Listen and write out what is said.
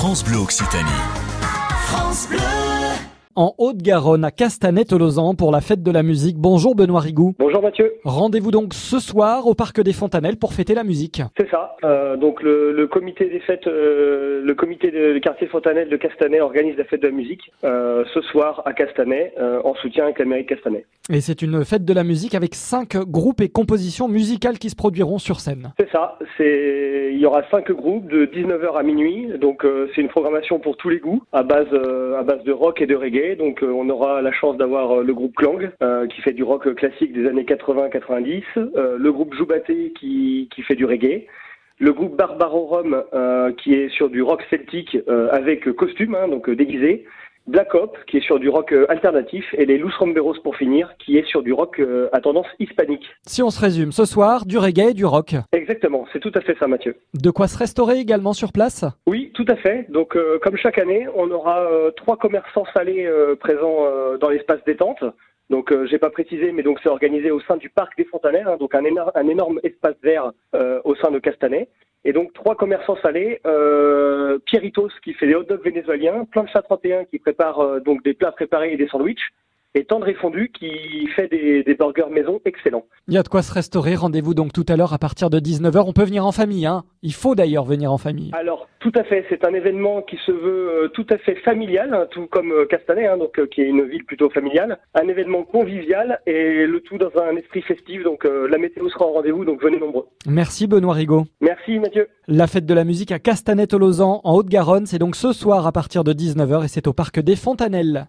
France Bleu Occitanie. France Bleu. En Haute-Garonne, à Castanet-Tolosan, pour la fête de la musique. Bonjour Benoît Rigou. Bonjour Mathieu, Rendez-vous donc ce soir au Parc des Fontanelles pour fêter la musique. c'est ça. Euh, donc le, le comité des fêtes, euh, le comité de, du quartier Fontanelle de Castanet organise la fête de la musique euh, ce soir à Castanet en soutien avec la mairie de Castanet. Et c'est une fête de la musique avec cinq groupes et compositions musicales qui se produiront sur scène. C'est ça. C'est il y aura cinq groupes de 19h à minuit. Donc c'est une programmation pour tous les goûts à base à base de rock et de reggae. Donc euh, on aura la chance d'avoir euh, le groupe Clang euh, qui fait du rock classique des années 80-90, euh, le groupe Joubaté qui fait du reggae. Le groupe Barbarorum qui est sur du rock celtique avec costume, hein, donc déguisé. Black Hop qui est sur du rock euh, alternatif et les Luz Romberos pour finir qui est sur du rock euh, à tendance hispanique. Si on se résume, ce soir, du reggae et du rock. Exactement, c'est tout à fait ça Mathieu. De quoi se restaurer également sur place? Oui, tout à fait. Donc euh, comme chaque année, on aura euh, trois commerçants salés euh, présents dans l'espace détente. Donc j'ai pas précisé, mais donc c'est organisé au sein du parc des Fontanelles, hein, donc un, éno- un énorme espace vert au sein de Castanet. Et donc trois commerçants salés, euh, Pieritos qui fait des hot dogs vénézuéliens, Plancha 31 qui prépare euh, donc des plats préparés et des sandwichs, et Tendré Fondu qui fait des, des burgers maison excellents. Il y a de quoi se restaurer. Rendez-vous donc tout à l'heure à partir de 19h. On peut venir en famille, hein. Il faut d'ailleurs venir en famille. Alors, tout à fait, c'est un événement qui se veut euh, tout à fait familial, hein, tout comme euh, Castanet, hein, donc euh, qui est une ville plutôt familiale. Un événement convivial et le tout dans un esprit festif. Donc, euh, la météo sera en rendez-vous, donc venez nombreux. Merci Benoît Rigaud. Merci Mathieu. La fête de la musique à Castanet-Tolosan en Haute-Garonne, c'est donc ce soir à partir de 19h et c'est au Parc des Fontanelles.